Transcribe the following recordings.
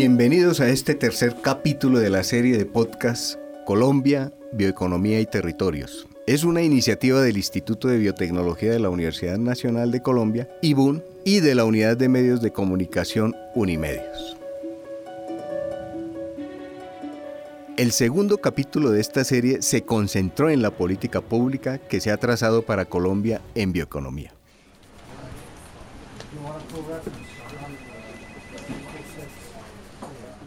Bienvenidos a este tercer capítulo de la serie de podcast Colombia, Bioeconomía y Territorios. Es una iniciativa del Instituto de Biotecnología de la Universidad Nacional de Colombia, IBUN, y de la Unidad de Medios de Comunicación Unimedios. El segundo capítulo de esta serie se concentró en la política pública que se ha trazado para Colombia en bioeconomía.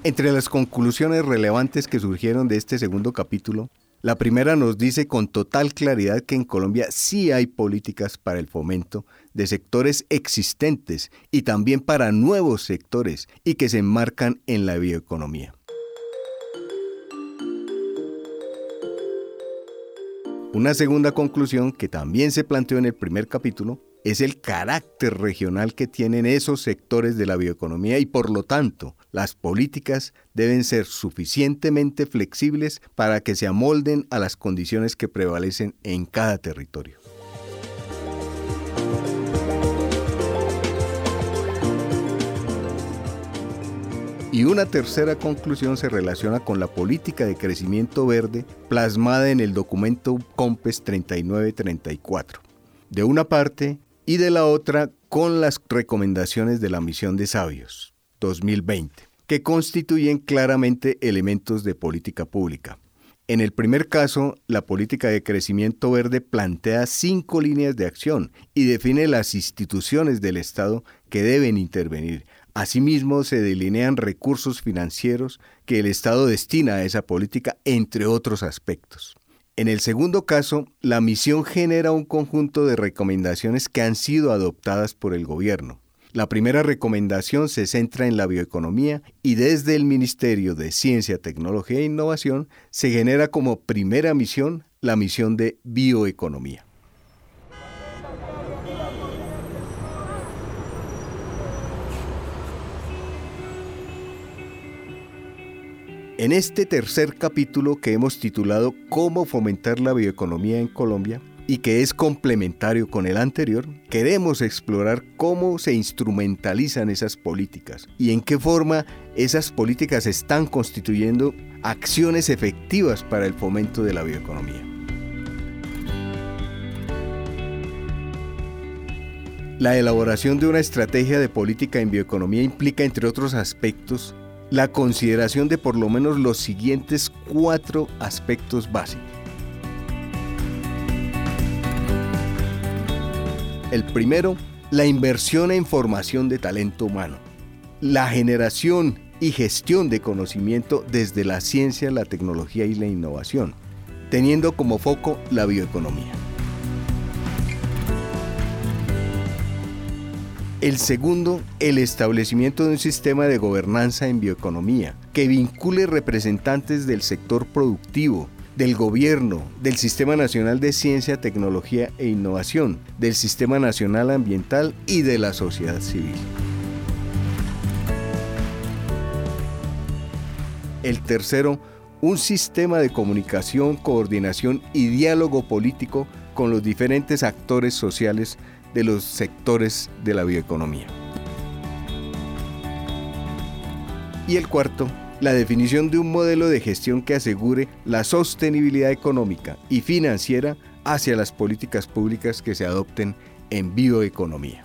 Entre las conclusiones relevantes que surgieron de este segundo capítulo, la primera nos dice con total claridad que en Colombia sí hay políticas para el fomento de sectores existentes y también para nuevos sectores y que se enmarcan en la bioeconomía. Una segunda conclusión que también se planteó en el primer capítulo es el carácter regional que tienen esos sectores de la bioeconomía y por lo tanto las políticas deben ser suficientemente flexibles para que se amolden a las condiciones que prevalecen en cada territorio. Y una tercera conclusión se relaciona con la política de crecimiento verde plasmada en el documento COMPES 3934. De una parte, y de la otra con las recomendaciones de la Misión de Sabios 2020, que constituyen claramente elementos de política pública. En el primer caso, la política de crecimiento verde plantea cinco líneas de acción y define las instituciones del Estado que deben intervenir. Asimismo, se delinean recursos financieros que el Estado destina a esa política, entre otros aspectos. En el segundo caso, la misión genera un conjunto de recomendaciones que han sido adoptadas por el gobierno. La primera recomendación se centra en la bioeconomía y desde el Ministerio de Ciencia, Tecnología e Innovación se genera como primera misión la misión de bioeconomía. En este tercer capítulo que hemos titulado Cómo fomentar la bioeconomía en Colombia y que es complementario con el anterior, queremos explorar cómo se instrumentalizan esas políticas y en qué forma esas políticas están constituyendo acciones efectivas para el fomento de la bioeconomía. La elaboración de una estrategia de política en bioeconomía implica, entre otros aspectos, la consideración de por lo menos los siguientes cuatro aspectos básicos. El primero, la inversión en formación de talento humano. La generación y gestión de conocimiento desde la ciencia, la tecnología y la innovación, teniendo como foco la bioeconomía. El segundo, el establecimiento de un sistema de gobernanza en bioeconomía que vincule representantes del sector productivo, del gobierno, del Sistema Nacional de Ciencia, Tecnología e Innovación, del Sistema Nacional Ambiental y de la sociedad civil. El tercero, un sistema de comunicación, coordinación y diálogo político con los diferentes actores sociales de los sectores de la bioeconomía. Y el cuarto, la definición de un modelo de gestión que asegure la sostenibilidad económica y financiera hacia las políticas públicas que se adopten en bioeconomía.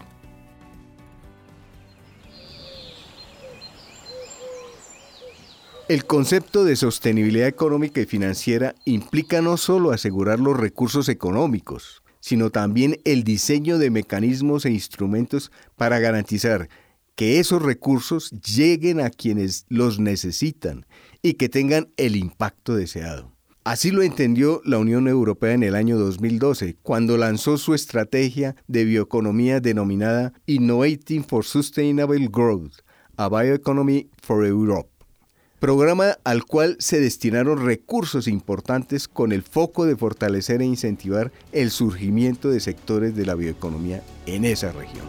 El concepto de sostenibilidad económica y financiera implica no solo asegurar los recursos económicos, sino también el diseño de mecanismos e instrumentos para garantizar que esos recursos lleguen a quienes los necesitan y que tengan el impacto deseado. Así lo entendió la Unión Europea en el año 2012, cuando lanzó su estrategia de bioeconomía denominada Innovating for Sustainable Growth, a Bioeconomy for Europe, programa al cual se destinaron recursos importantes con el foco de fortalecer e incentivar el surgimiento de sectores de la bioeconomía en esa región.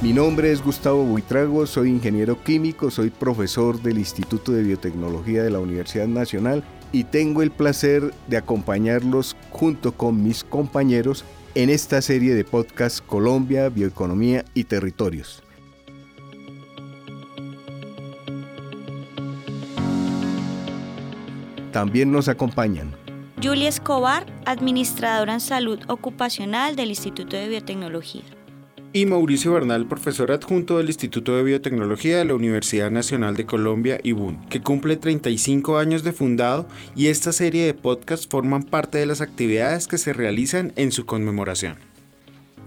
Mi nombre es Gustavo Buitrago, soy ingeniero químico, soy profesor del Instituto de Biotecnología de la Universidad Nacional y tengo el placer de acompañarlos junto con mis compañeros en esta serie de podcast Colombia, Bioeconomía y Territorios. También nos acompañan Julia Escobar, administradora en salud ocupacional del Instituto de Biotecnología y Mauricio Bernal, profesor adjunto del Instituto de Biotecnología de la Universidad Nacional de Colombia, IBUN, que cumple 35 años de fundado y esta serie de podcasts forman parte de las actividades que se realizan en su conmemoración.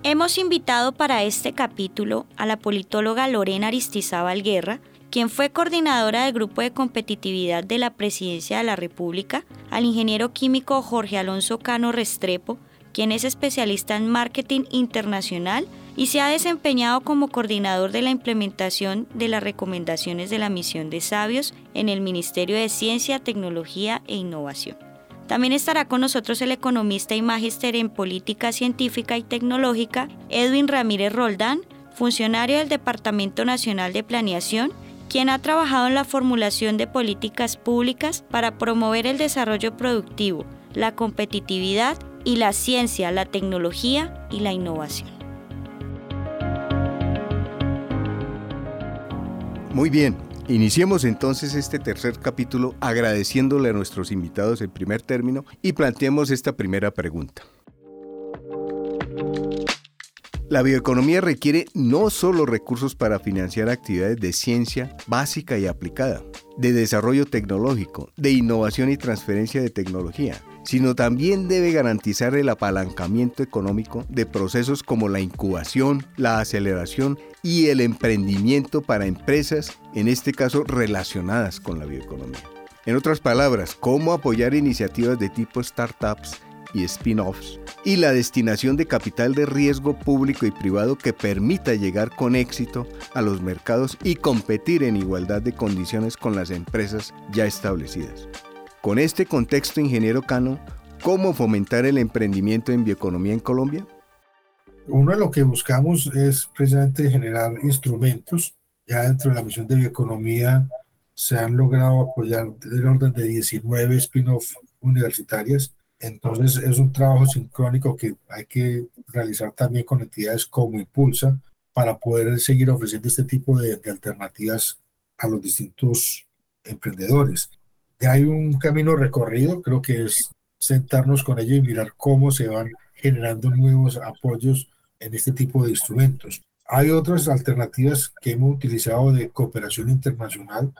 Hemos invitado para este capítulo a la politóloga Lorena Aristizábal Guerra, quien fue coordinadora del Grupo de Competitividad de la Presidencia de la República, al ingeniero químico Jorge Alonso Cano Restrepo, quien es especialista en marketing internacional y se ha desempeñado como coordinador de la implementación de las recomendaciones de la misión de sabios en el Ministerio de Ciencia, Tecnología e Innovación. También estará con nosotros el economista y magíster en política científica y tecnológica Edwin Ramírez Roldán, funcionario del Departamento Nacional de Planeación, quien ha trabajado en la formulación de políticas públicas para promover el desarrollo productivo, la competitividad y la ciencia, la tecnología y la innovación. Muy bien, iniciemos entonces este tercer capítulo agradeciéndole a nuestros invitados en primer término y planteemos esta primera pregunta. La bioeconomía requiere no solo recursos para financiar actividades de ciencia básica y aplicada, de desarrollo tecnológico, de innovación y transferencia de tecnología, sino también debe garantizar el apalancamiento económico de procesos como la incubación, la aceleración y el emprendimiento para empresas, en este caso relacionadas con la bioeconomía. En otras palabras, cómo apoyar iniciativas de tipo startups y spin-offs, y la destinación de capital de riesgo público y privado que permita llegar con éxito a los mercados y competir en igualdad de condiciones con las empresas ya establecidas. Con este contexto, ingeniero Cano, ¿cómo fomentar el emprendimiento en bioeconomía en Colombia? Uno de lo que buscamos es precisamente generar instrumentos. Ya dentro de la misión de bioeconomía se han logrado apoyar del orden de 19 spin-off universitarias. Entonces es un trabajo sincrónico que hay que realizar también con entidades como Impulsa para poder seguir ofreciendo este tipo de, de alternativas a los distintos emprendedores hay un camino recorrido, creo que es sentarnos con ellos y mirar cómo se van generando nuevos apoyos en este tipo de instrumentos. Hay otras alternativas que hemos utilizado de cooperación internacional,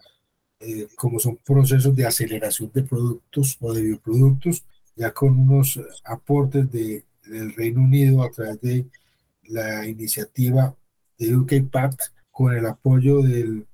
eh, como son procesos de aceleración de productos o de bioproductos, ya con unos aportes de, del Reino Unido a través de la iniciativa de UK Pact, con el apoyo del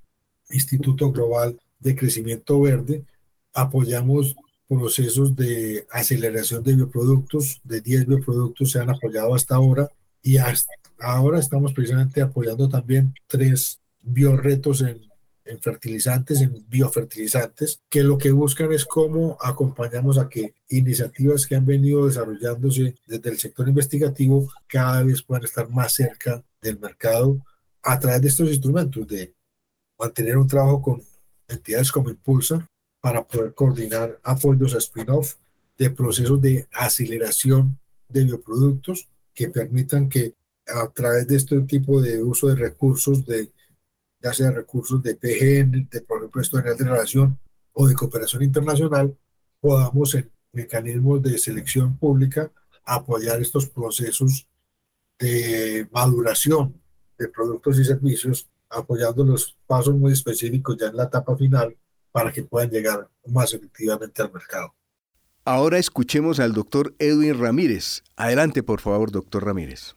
Instituto Global de Crecimiento Verde, apoyamos procesos de aceleración de bioproductos, de 10 bioproductos se han apoyado hasta ahora y hasta ahora estamos precisamente apoyando también tres bioretos en, en fertilizantes, en biofertilizantes, que lo que buscan es cómo acompañamos a que iniciativas que han venido desarrollándose desde el sector investigativo cada vez puedan estar más cerca del mercado a través de estos instrumentos, de mantener un trabajo con entidades como Impulsa, para poder coordinar apoyos a spin-off de procesos de aceleración de bioproductos que permitan que a través de este tipo de uso de recursos, de, ya sea recursos de PGN, de por ejemplo de relación o de cooperación internacional, podamos en mecanismos de selección pública apoyar estos procesos de maduración de productos y servicios, apoyando los pasos muy específicos ya en la etapa final para que puedan llegar más efectivamente al mercado. Ahora escuchemos al doctor Edwin Ramírez. Adelante, por favor, doctor Ramírez.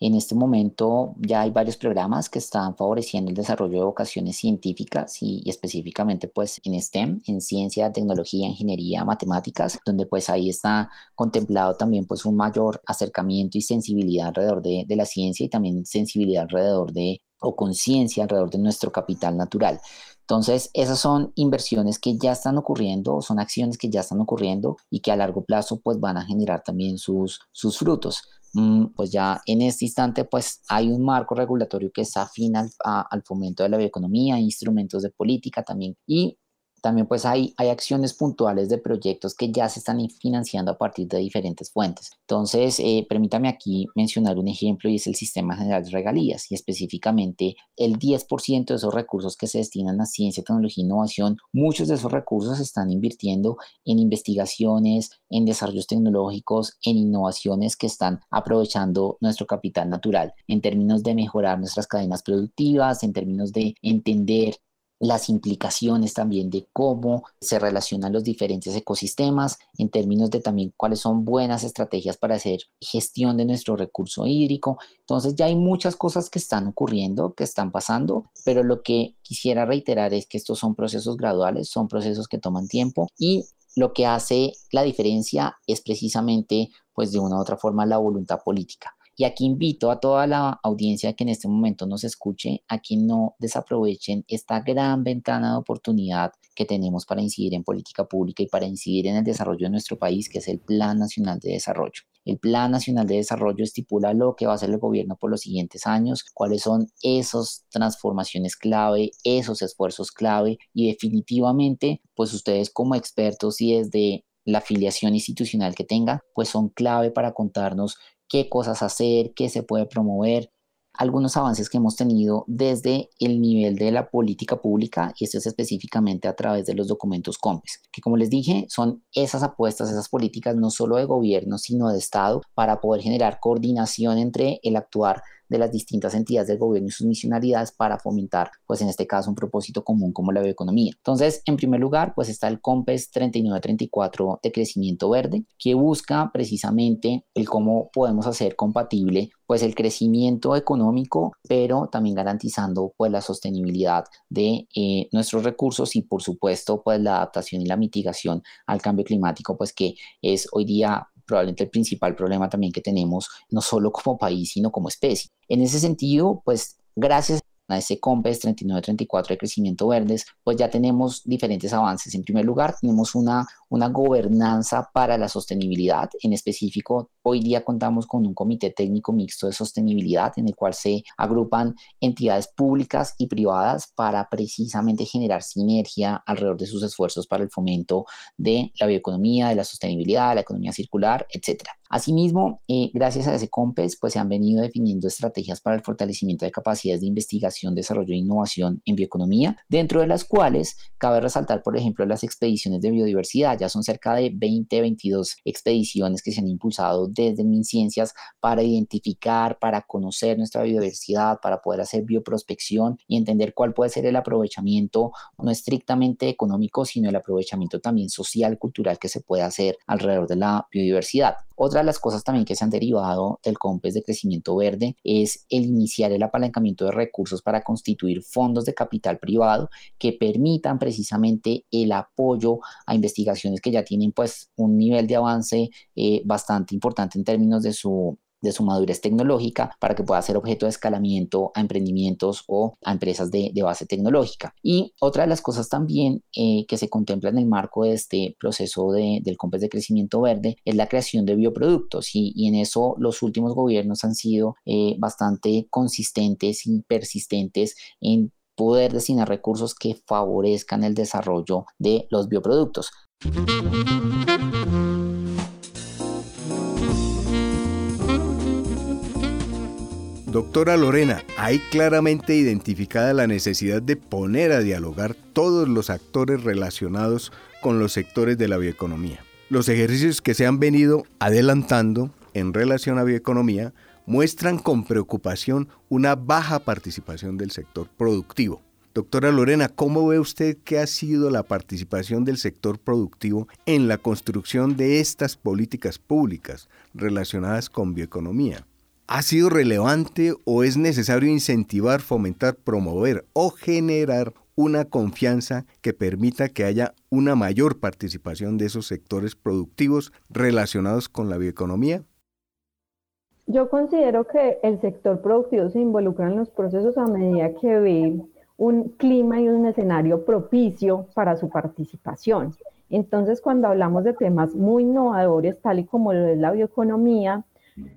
En este momento ya hay varios programas que están favoreciendo el desarrollo de vocaciones científicas y, específicamente pues en STEM, en ciencia, tecnología, ingeniería, matemáticas, donde pues ahí está contemplado también pues un mayor acercamiento y sensibilidad alrededor de, de la ciencia y también sensibilidad alrededor de o conciencia alrededor de nuestro capital natural. Entonces, esas son inversiones que ya están ocurriendo, son acciones que ya están ocurriendo y que a largo plazo pues van a generar también sus, sus frutos. Mm, pues ya en este instante pues hay un marco regulatorio que está afín al, al fomento de la bioeconomía, instrumentos de política también y también pues hay, hay acciones puntuales de proyectos que ya se están financiando a partir de diferentes fuentes. Entonces, eh, permítame aquí mencionar un ejemplo y es el Sistema General de Regalías y específicamente el 10% de esos recursos que se destinan a ciencia, tecnología e innovación, muchos de esos recursos se están invirtiendo en investigaciones, en desarrollos tecnológicos, en innovaciones que están aprovechando nuestro capital natural en términos de mejorar nuestras cadenas productivas, en términos de entender las implicaciones también de cómo se relacionan los diferentes ecosistemas, en términos de también cuáles son buenas estrategias para hacer gestión de nuestro recurso hídrico. Entonces ya hay muchas cosas que están ocurriendo, que están pasando, pero lo que quisiera reiterar es que estos son procesos graduales, son procesos que toman tiempo y lo que hace la diferencia es precisamente, pues de una u otra forma, la voluntad política. Y aquí invito a toda la audiencia que en este momento nos escuche a que no desaprovechen esta gran ventana de oportunidad que tenemos para incidir en política pública y para incidir en el desarrollo de nuestro país, que es el Plan Nacional de Desarrollo. El Plan Nacional de Desarrollo estipula lo que va a hacer el gobierno por los siguientes años, cuáles son esas transformaciones clave, esos esfuerzos clave y definitivamente, pues ustedes como expertos y desde la afiliación institucional que tengan, pues son clave para contarnos qué cosas hacer, qué se puede promover, algunos avances que hemos tenido desde el nivel de la política pública y esto es específicamente a través de los documentos COMPES, que como les dije son esas apuestas, esas políticas no solo de gobierno sino de Estado para poder generar coordinación entre el actuar de las distintas entidades del gobierno y sus misionalidades para fomentar, pues en este caso, un propósito común como la bioeconomía. Entonces, en primer lugar, pues está el COMPES 3934 de crecimiento verde, que busca precisamente el cómo podemos hacer compatible pues el crecimiento económico, pero también garantizando pues la sostenibilidad de eh, nuestros recursos y por supuesto pues la adaptación y la mitigación al cambio climático, pues que es hoy día probablemente el principal problema también que tenemos, no solo como país, sino como especie. En ese sentido, pues gracias a ese COMPES 3934 de crecimiento verdes, pues ya tenemos diferentes avances. En primer lugar, tenemos una, una gobernanza para la sostenibilidad. En específico, hoy día contamos con un comité técnico mixto de sostenibilidad en el cual se agrupan entidades públicas y privadas para precisamente generar sinergia alrededor de sus esfuerzos para el fomento de la bioeconomía, de la sostenibilidad, la economía circular, etcétera. Asimismo, eh, gracias a ese COMPES, pues se han venido definiendo estrategias para el fortalecimiento de capacidades de investigación, desarrollo e innovación en bioeconomía, dentro de las cuales cabe resaltar, por ejemplo, las expediciones de biodiversidad. Ya son cerca de 20, 22 expediciones que se han impulsado desde MinCiencias para identificar, para conocer nuestra biodiversidad, para poder hacer bioprospección y entender cuál puede ser el aprovechamiento, no estrictamente económico, sino el aprovechamiento también social, cultural que se puede hacer alrededor de la biodiversidad. Otra de las cosas también que se han derivado del COMPES de crecimiento verde es el iniciar el apalancamiento de recursos para constituir fondos de capital privado que permitan precisamente el apoyo a investigaciones que ya tienen pues un nivel de avance eh, bastante importante en términos de su de su madurez tecnológica para que pueda ser objeto de escalamiento a emprendimientos o a empresas de, base tecnológica. Y otra de las cosas también eh, que se contempla en el marco de este proceso de, del COMPES de crecimiento verde es la creación de bioproductos y, en eso los últimos gobiernos han sido eh, bastante consistentes y persistentes en poder destinar recursos que favorezcan el desarrollo de los bioproductos. Doctora Lorena, hay claramente identificada la necesidad de poner a dialogar todos los actores relacionados con los sectores de la bioeconomía. Los ejercicios que se han venido adelantando en relación a bioeconomía muestran con preocupación una baja participación del sector productivo. Doctora Lorena, ¿cómo ve usted que ha sido la participación del sector productivo en la construcción de estas políticas públicas relacionadas con bioeconomía? ¿Ha sido relevante o es necesario incentivar, fomentar, promover o generar una confianza que permita que haya una mayor participación de esos sectores productivos relacionados con la bioeconomía? Yo considero que el sector productivo se involucra en los procesos a medida que ve un clima y un escenario propicio para su participación. Entonces, cuando hablamos de temas muy innovadores, tal y como lo es la bioeconomía,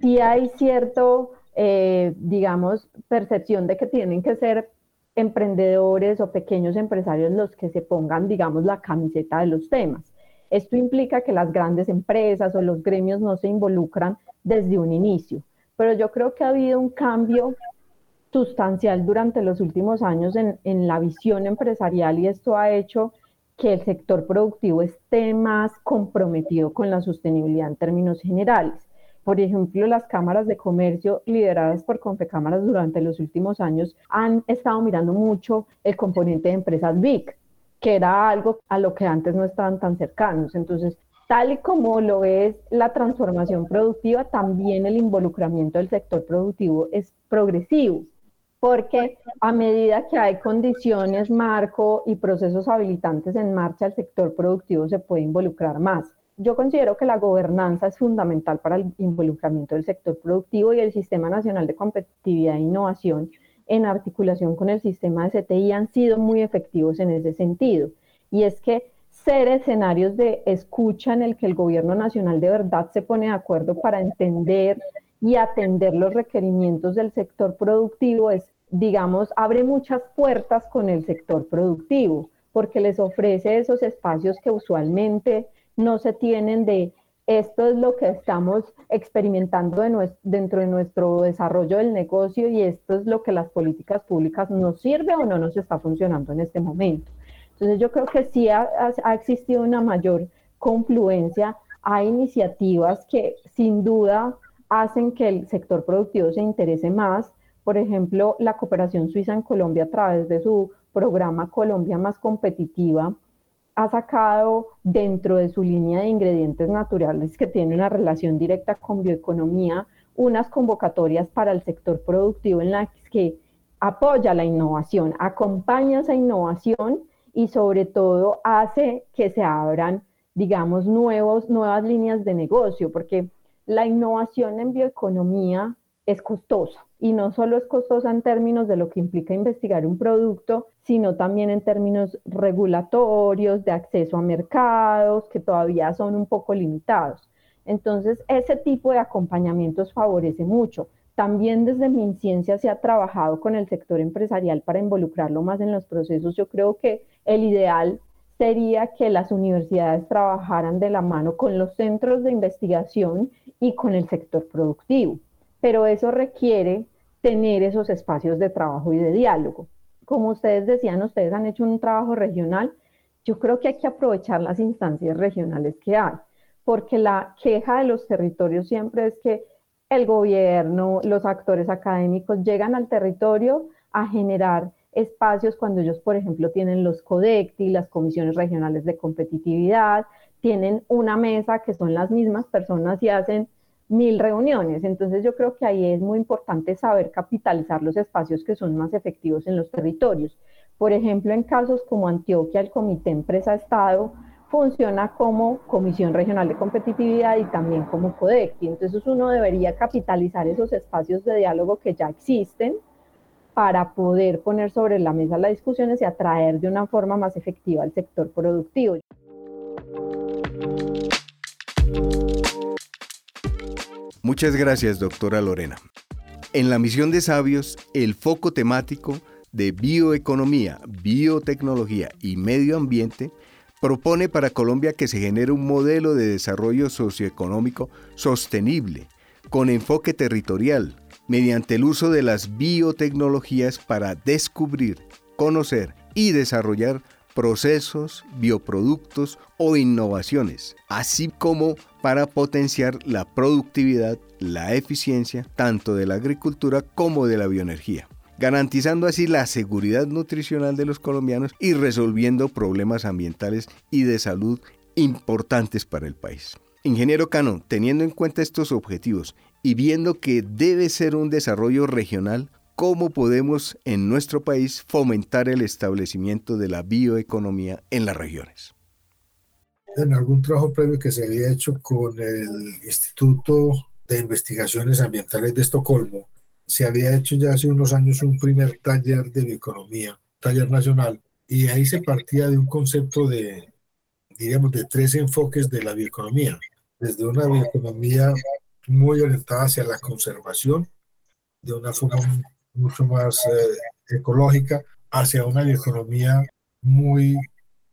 sí hay cierto, eh, digamos, percepción de que tienen que ser emprendedores o pequeños empresarios los que se pongan, digamos, la camiseta de los temas. Esto implica que las grandes empresas o los gremios no se involucran desde un inicio, pero yo creo que ha habido un cambio sustancial durante los últimos años en, en la visión empresarial y esto ha hecho que el sector productivo esté más comprometido con la sostenibilidad en términos generales. Por ejemplo, las cámaras de comercio lideradas por Confecámaras durante los últimos años han estado mirando mucho el componente de empresas BIC, que era algo a lo que antes no estaban tan cercanos. Entonces, tal y como lo es la transformación productiva, también el involucramiento del sector productivo es progresivo, porque a medida que hay condiciones, marco y procesos habilitantes en marcha, el sector productivo se puede involucrar más yo considero que la gobernanza es fundamental para el involucramiento del sector productivo y el Sistema Nacional de Competitividad e Innovación en articulación con el sistema de CTI han sido muy efectivos en ese sentido. Y es que ser escenarios de escucha en el que el gobierno nacional de verdad se pone de acuerdo para entender y atender los requerimientos del sector productivo es, digamos, abre muchas puertas con el sector productivo porque les ofrece esos espacios que usualmente no se tienen de esto es lo que estamos experimentando dentro de nuestro desarrollo del negocio y esto es lo que las políticas públicas nos sirve o no nos está funcionando en este momento. Entonces yo creo que sí ha, ha existido una mayor confluencia, hay iniciativas que sin duda hacen que el sector productivo se interese más. Por ejemplo, la cooperación suiza en Colombia a través de su programa Colombia más competitiva ha sacado dentro de su línea de ingredientes naturales que tiene una relación directa con bioeconomía unas convocatorias para el sector productivo en las que apoya la innovación, acompaña esa innovación y sobre todo hace que se abran, digamos, nuevos, nuevas líneas de negocio, porque la innovación en bioeconomía es costosa y no solo es costosa en términos de lo que implica investigar un producto, sino también en términos regulatorios, de acceso a mercados que todavía son un poco limitados. Entonces, ese tipo de acompañamientos favorece mucho. También desde MinCiencia se ha trabajado con el sector empresarial para involucrarlo más en los procesos. Yo creo que el ideal sería que las universidades trabajaran de la mano con los centros de investigación y con el sector productivo pero eso requiere tener esos espacios de trabajo y de diálogo. Como ustedes decían, ustedes han hecho un trabajo regional, yo creo que hay que aprovechar las instancias regionales que hay, porque la queja de los territorios siempre es que el gobierno, los actores académicos llegan al territorio a generar espacios cuando ellos, por ejemplo, tienen los CODECTI, las comisiones regionales de competitividad, tienen una mesa que son las mismas personas y hacen mil reuniones. Entonces yo creo que ahí es muy importante saber capitalizar los espacios que son más efectivos en los territorios. Por ejemplo, en casos como Antioquia, el Comité Empresa-Estado funciona como Comisión Regional de Competitividad y también como CODECI. Entonces uno debería capitalizar esos espacios de diálogo que ya existen para poder poner sobre la mesa las discusiones y atraer de una forma más efectiva al sector productivo. Muchas gracias, doctora Lorena. En la misión de sabios, el foco temático de bioeconomía, biotecnología y medio ambiente propone para Colombia que se genere un modelo de desarrollo socioeconómico sostenible, con enfoque territorial, mediante el uso de las biotecnologías para descubrir, conocer y desarrollar procesos, bioproductos o innovaciones, así como para potenciar la productividad, la eficiencia, tanto de la agricultura como de la bioenergía garantizando así la seguridad nutricional de los colombianos y resolviendo problemas ambientales y de salud importantes para el país. Ingeniero Cano, teniendo en cuenta estos objetivos y viendo que debe ser un desarrollo regional, ¿cómo podemos en nuestro país fomentar el establecimiento de la bioeconomía en las regiones? En algún trabajo previo que se había hecho con el Instituto de Investigaciones Ambientales de Estocolmo, se había hecho ya hace unos años un primer taller de bioeconomía, taller nacional, y ahí se partía de un concepto de, diríamos, de tres enfoques de la bioeconomía, desde una bioeconomía muy orientada hacia la conservación, de una forma mucho más eh, ecológica, hacia una bioeconomía muy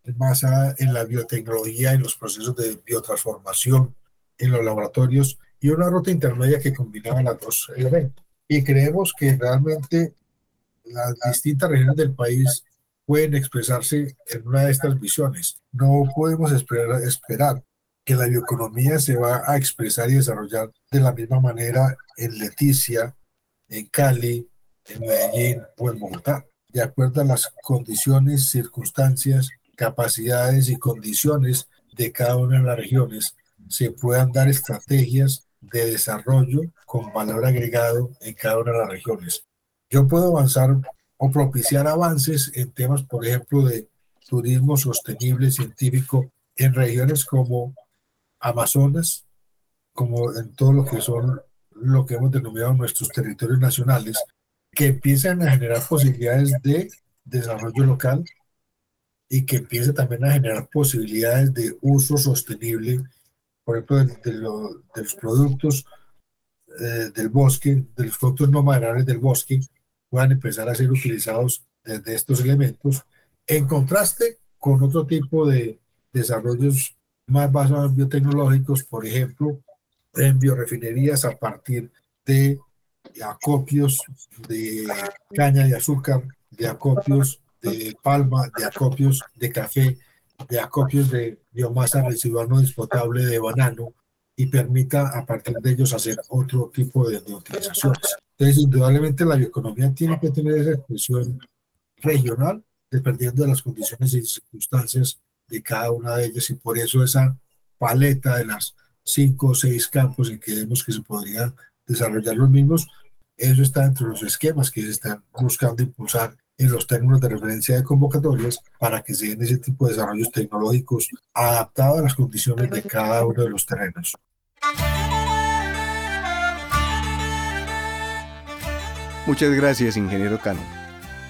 basada en la biotecnología, en los procesos de biotransformación en los laboratorios y una ruta intermedia que combinaba las dos elementos. Y creemos que realmente las distintas regiones del país pueden expresarse en una de estas visiones. No podemos esperar, esperar que la bioeconomía se va a expresar y desarrollar de la misma manera en Leticia, en Cali, en Medellín o en Bogotá, de acuerdo a las condiciones, circunstancias, capacidades y condiciones de cada una de las regiones, se puedan dar estrategias de desarrollo con valor agregado en cada una de las regiones. Yo puedo avanzar o propiciar avances en temas, por ejemplo, de turismo sostenible científico en regiones como Amazonas, como en todo lo que son lo que hemos denominado nuestros territorios nacionales, que empiezan a generar posibilidades de desarrollo local y que empiece también a generar posibilidades de uso sostenible, por ejemplo, de, los productos eh, del bosque, de los productos no maderables del bosque, puedan empezar a ser utilizados desde estos elementos, en contraste con otro tipo de desarrollos más basados en biotecnológicos, por ejemplo, en biorefinerías a partir de acopios de caña de azúcar, de acopios de palma, de acopios de café, de acopios de biomasa residual no dispotable de banano y permita a partir de ellos hacer otro tipo de, de utilizaciones. Entonces, indudablemente la bioeconomía tiene que tener esa expresión regional, dependiendo de las condiciones y circunstancias de cada una de ellas, y por eso esa paleta de las cinco o seis campos en que vemos que se podrían desarrollar los mismos, eso está entre los esquemas que se están buscando impulsar en los términos de referencia de convocatorias para que se den ese tipo de desarrollos tecnológicos adaptados a las condiciones de cada uno de los terrenos. Muchas gracias, ingeniero Cano.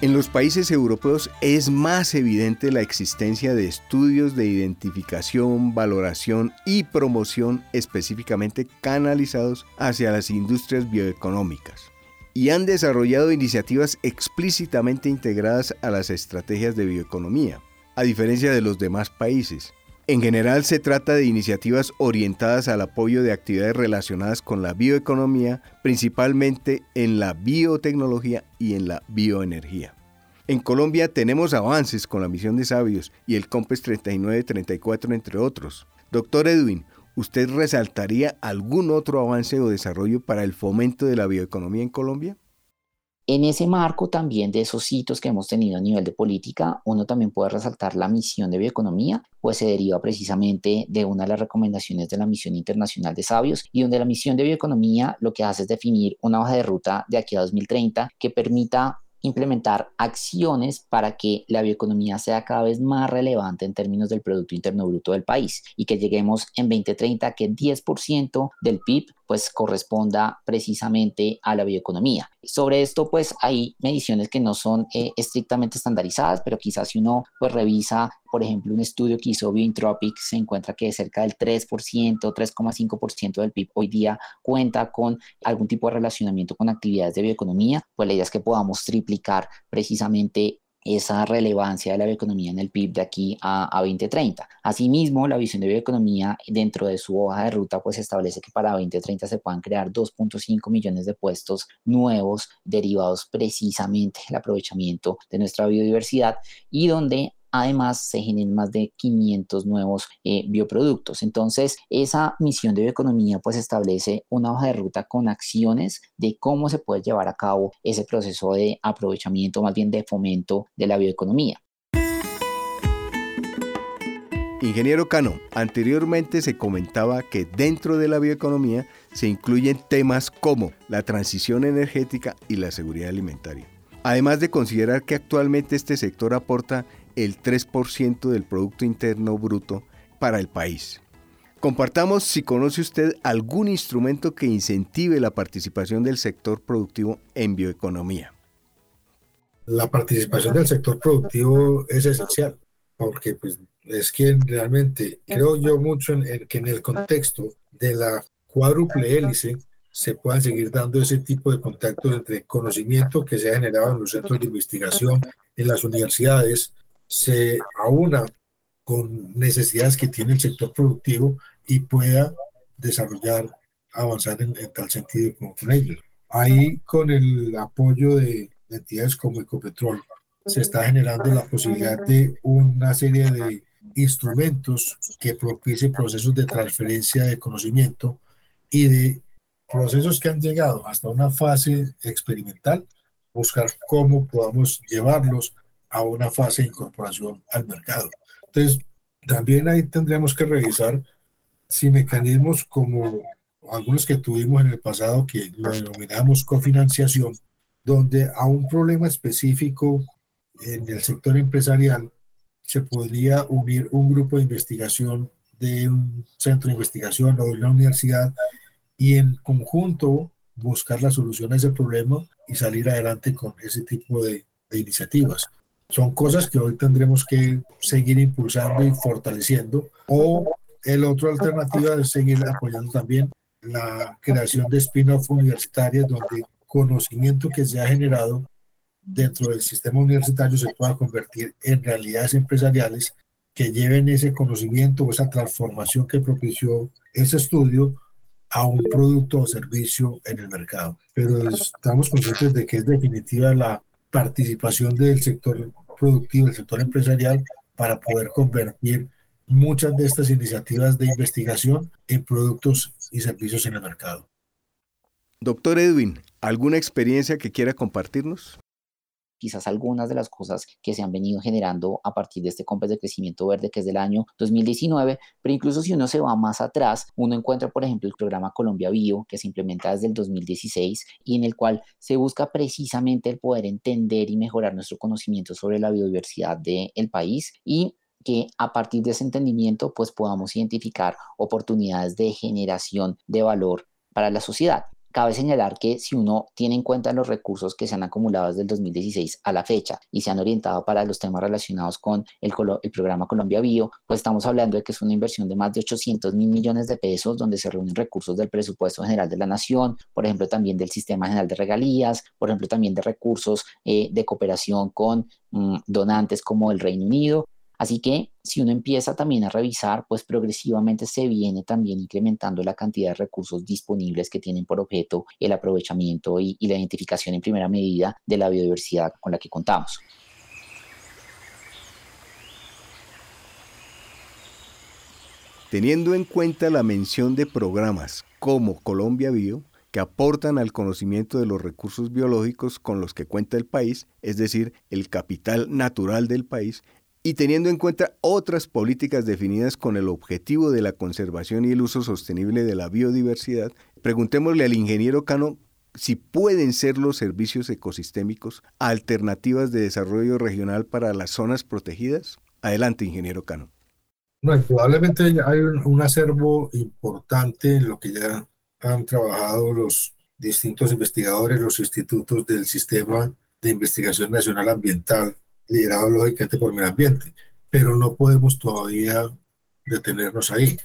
En los países europeos es más evidente la existencia de estudios de identificación, valoración y promoción específicamente canalizados hacia las industrias bioeconómicas y han desarrollado iniciativas explícitamente integradas a las estrategias de bioeconomía, a diferencia de los demás países. En general se trata de iniciativas orientadas al apoyo de actividades relacionadas con la bioeconomía, principalmente en la biotecnología y en la bioenergía. En Colombia tenemos avances con la misión de sabios y el COMPES 3934 entre otros. Doctor Edwin, ¿usted resaltaría algún otro avance o desarrollo para el fomento de la bioeconomía en Colombia? En ese marco también de esos hitos que hemos tenido a nivel de política, uno también puede resaltar la misión de bioeconomía, pues se deriva precisamente de una de las recomendaciones de la Misión Internacional de Sabios y donde la misión de bioeconomía lo que hace es definir una hoja de ruta de aquí a 2030 que permita implementar acciones para que la bioeconomía sea cada vez más relevante en términos del Producto Interno Bruto del país y que lleguemos en 2030 que 10% del PIB pues corresponda precisamente a la bioeconomía. Sobre esto pues hay mediciones que no son eh, estrictamente estandarizadas, pero quizás si uno pues revisa, por ejemplo, un estudio que hizo Biointropic, se encuentra que cerca del 3%, 3,5% del PIB hoy día cuenta con algún tipo de relacionamiento con actividades de bioeconomía, pues la idea es que podamos triplicar precisamente esa relevancia de la bioeconomía en el PIB de aquí a, 2030. Asimismo, la visión de bioeconomía dentro de su hoja de ruta pues establece que para 2030 se puedan crear 2.5 millones de puestos nuevos derivados precisamente del aprovechamiento de nuestra biodiversidad y donde Además, se generan más de 500 nuevos eh, bioproductos. Entonces, esa misión de bioeconomía pues establece una hoja de ruta con acciones de cómo se puede llevar a cabo ese proceso de aprovechamiento, más bien de fomento de la bioeconomía. Ingeniero Cano, anteriormente se comentaba que dentro de la bioeconomía se incluyen temas como la transición energética y la seguridad alimentaria. Además de considerar que actualmente este sector aporta el 3% del Producto Interno Bruto para el país. Compartamos si conoce usted algún instrumento que incentive la participación del sector productivo en bioeconomía. La participación del sector productivo es esencial, porque pues, es quien realmente, creo yo mucho en, que en el contexto de la cuádruple hélice se puedan seguir dando ese tipo de contactos entre conocimiento que se ha generado en los centros de investigación, en las universidades, se aúna con necesidades que tiene el sector productivo y pueda desarrollar, avanzar en, tal sentido como con ellos. Ahí con el apoyo de, entidades como Ecopetrol se está generando la posibilidad de una serie de instrumentos que propicien procesos de transferencia de conocimiento y de procesos que han llegado hasta una fase experimental, buscar cómo podamos llevarlos a una fase de incorporación al mercado. Entonces, también ahí tendríamos que revisar si mecanismos como algunos que tuvimos en el pasado, que lo denominamos cofinanciación, donde a un problema específico en el sector empresarial se podría unir un grupo de investigación de un centro de investigación o de una universidad y en conjunto buscar la solución a ese problema y salir adelante con ese tipo de, de iniciativas. Son cosas que hoy tendremos que seguir impulsando y fortaleciendo o el otro alternativa es seguir apoyando también la creación de spin-off universitarias donde conocimiento que se ha generado dentro del sistema universitario se pueda convertir en realidades empresariales que lleven ese conocimiento o esa transformación que propició ese estudio a un producto o servicio en el mercado. Pero estamos conscientes de que es definitiva la participación del sector productivo, del sector empresarial, para poder convertir muchas de estas iniciativas de investigación en productos y servicios en el mercado. Doctor Edwin, ¿alguna experiencia que quiera compartirnos? Quizás algunas de las cosas que se han venido generando a partir de este COMPES de crecimiento verde que es del año 2019, pero incluso si uno se va más atrás, uno encuentra, por ejemplo, el programa Colombia Bio, que se implementa desde el 2016 y en el cual se busca precisamente el poder entender y mejorar nuestro conocimiento sobre la biodiversidad del país y que a partir de ese entendimiento pues podamos identificar oportunidades de generación de valor para la sociedad. Cabe señalar que si uno tiene en cuenta los recursos que se han acumulado desde el 2016 a la fecha y se han orientado para los temas relacionados con el, programa Colombia Bio, pues estamos hablando de que es una inversión de más de 800 mil millones de pesos donde se reúnen recursos del presupuesto general de la nación, por ejemplo también del sistema general de regalías, por ejemplo también de recursos eh, de cooperación con mm, donantes como el Reino Unido Así que si uno empieza también a revisar, pues progresivamente se viene también incrementando la cantidad de recursos disponibles que tienen por objeto el aprovechamiento y, la identificación en primera medida de la biodiversidad con la que contamos. Teniendo en cuenta la mención de programas como Colombia Bio, que aportan al conocimiento de los recursos biológicos con los que cuenta el país, es decir, el capital natural del país, y teniendo en cuenta otras políticas definidas con el objetivo de la conservación y el uso sostenible de la biodiversidad, preguntémosle al ingeniero Cano si pueden ser los servicios ecosistémicos alternativas de desarrollo regional para las zonas protegidas. Adelante, ingeniero Cano. No, probablemente hay un, acervo importante en lo que ya han trabajado los distintos investigadores, los institutos del Sistema de Investigación Nacional Ambiental liderado lógicamente por medio ambiente, pero no podemos todavía detenernos ahí.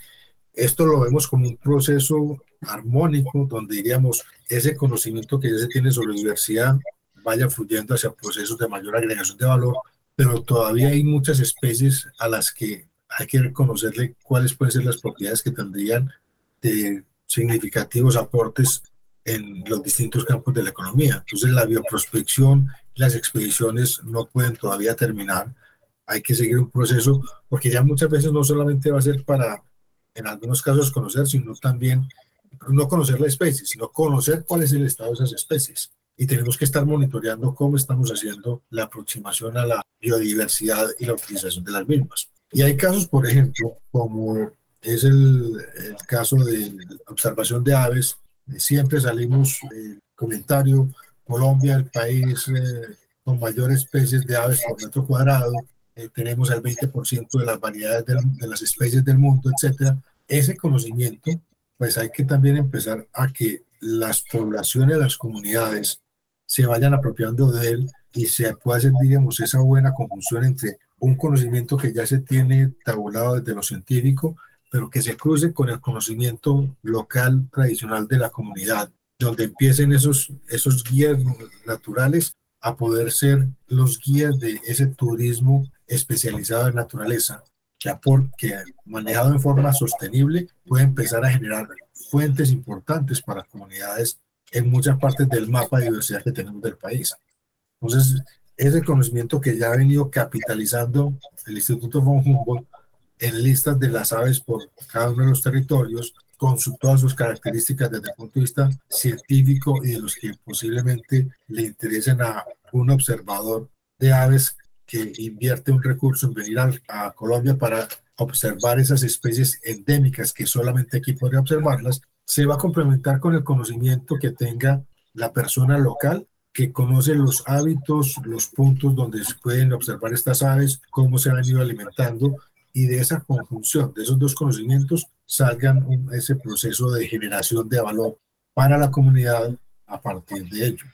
Esto lo vemos como un proceso armónico donde diríamos ese conocimiento que ya se tiene sobre diversidad vaya fluyendo hacia procesos de mayor agregación de valor, pero todavía hay muchas especies a las que hay que reconocerle cuáles pueden ser las propiedades que tendrían de significativos aportes en los distintos campos de la economía. Entonces la bioprospección, las expediciones no pueden todavía terminar. Hay que seguir un proceso porque ya muchas veces no solamente va a ser para, en algunos casos, conocer, sino también no conocer la especie, sino conocer cuál es el estado de esas especies. Y tenemos que estar monitoreando cómo estamos haciendo la aproximación a la biodiversidad y la utilización de las mismas. Y hay casos, por ejemplo, como es el, el caso de observación de aves. Siempre salimos el comentario, Colombia, el país eh, con mayor especies de aves por metro cuadrado, eh, tenemos el 20% de las variedades de, de, las especies del mundo, etcétera. Ese conocimiento, pues hay que también empezar a que las poblaciones, las comunidades se vayan apropiando de él y se pueda hacer, digamos, esa buena conjunción entre un conocimiento que ya se tiene tabulado desde lo científico, pero que se cruce con el conocimiento local tradicional de la comunidad, donde empiecen esos, esos guías naturales a poder ser los guías de ese turismo especializado en naturaleza, que, que manejado en forma sostenible puede empezar a generar fuentes importantes para comunidades en muchas partes del mapa de diversidad que tenemos del país. Entonces, ese conocimiento que ya ha venido capitalizando el Instituto von Humboldt en listas de las aves por cada uno de los territorios, con todas sus características desde el punto de vista científico y de los que posiblemente le interesen a un observador de aves que invierte un recurso en venir a, a Colombia para observar esas especies endémicas que solamente aquí podría observarlas, se va a complementar con el conocimiento que tenga la persona local que conoce los hábitos, los puntos donde se pueden observar estas aves, cómo se han ido alimentando y de esa conjunción, de esos dos conocimientos, salgan ese proceso de generación de valor para la comunidad a partir de ello.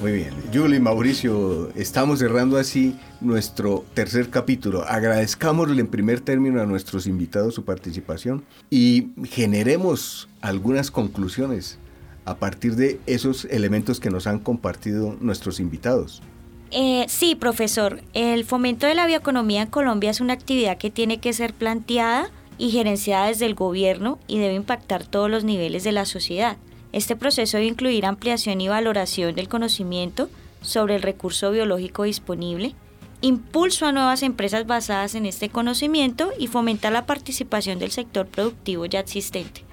Muy bien. Julie, Mauricio, estamos cerrando así nuestro tercer capítulo. Agradezcámosle en primer término a nuestros invitados su participación y generemos algunas conclusiones a partir de esos elementos que nos han compartido nuestros invitados. Eh, sí, profesor. El fomento de la bioeconomía en Colombia es una actividad que tiene que ser planteada y gerenciada desde el gobierno y debe impactar todos los niveles de la sociedad. Este proceso debe incluir ampliación y valoración del conocimiento sobre el recurso biológico disponible, impulso a nuevas empresas basadas en este conocimiento y fomentar la participación del sector productivo ya existente.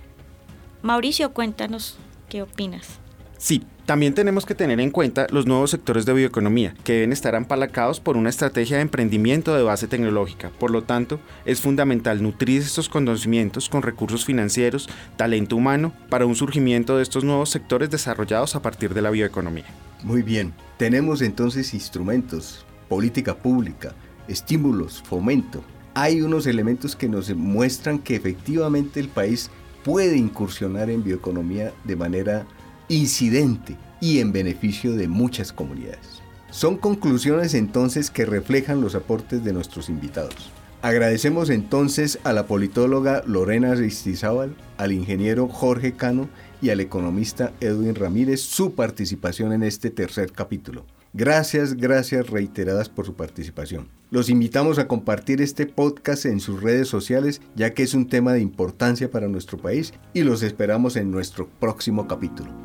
Mauricio, cuéntanos qué opinas. Sí, también tenemos que tener en cuenta los nuevos sectores de bioeconomía, que deben estar empalacados por una estrategia de emprendimiento de base tecnológica. Por lo tanto, es fundamental nutrir estos conocimientos con recursos financieros, talento humano, para un surgimiento de estos nuevos sectores desarrollados a partir de la bioeconomía. Muy bien, tenemos entonces instrumentos, política pública, estímulos, fomento. Hay unos elementos que nos muestran que efectivamente el país puede incursionar en bioeconomía de manera incidente y en beneficio de muchas comunidades. Son conclusiones entonces que reflejan los aportes de nuestros invitados. Agradecemos entonces a la politóloga Lorena Aristizábal, al ingeniero Jorge Cano y al economista Edwin Ramírez su participación en este tercer capítulo. Gracias, gracias reiteradas por su participación. Los invitamos a compartir este podcast en sus redes sociales ya que es un tema de importancia para nuestro país y los esperamos en nuestro próximo capítulo.